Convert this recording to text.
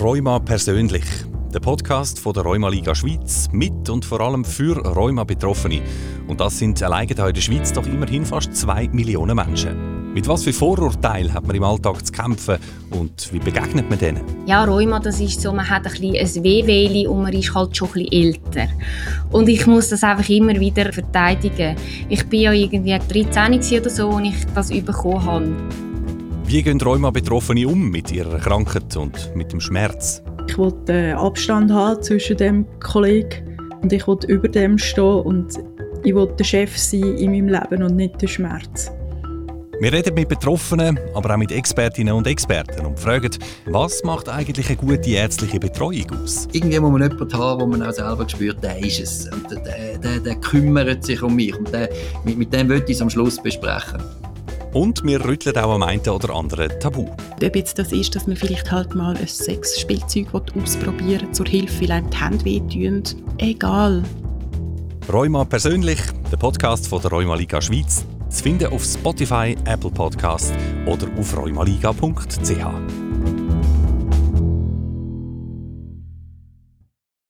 Rheuma persönlich. Der Podcast von der Rheuma Liga Schweiz mit und vor allem für Rheuma-Betroffene. Und das sind allein in der Schweiz doch immerhin fast zwei Millionen Menschen. Mit was für Vorurteilen hat man im Alltag zu kämpfen und wie begegnet man denen? Ja, Rheuma, das ist so, man hat ein, bisschen ein Wehwehli und man ist halt schon ein bisschen älter. Und ich muss das einfach immer wieder verteidigen. Ich bin ja irgendwie 13 oder so, als ich das bekommen habe. Wie gehen Rheuma-Betroffene um mit ihrer Krankheit und mit dem Schmerz? Ich wollte äh, Abstand haben zwischen dem Kollegen und ich wollte über dem stehen und ich wollte der Chef sein in meinem Leben und nicht der Schmerz. Wir reden mit Betroffenen, aber auch mit Expertinnen und Experten und fragen, was macht eigentlich eine gute ärztliche Betreuung aus? Irgendwie muss man jemanden haben, wo man auch selber spürt, der ist es. Und der, der, der kümmert sich um mich. Und der, mit, mit dem möchte ich es am Schluss besprechen. Und wir rütteln auch am einen oder anderen Tabu. Ob jetzt das ist, dass man vielleicht halt mal ein Sexspielzeug ausprobieren zur Hilfe, weil einem die Hände wehtun. Egal. Rheuma persönlich, der Podcast von der Rheuma Liga Schweiz, zu finden auf Spotify, Apple Podcast oder auf rheumaliga.ch.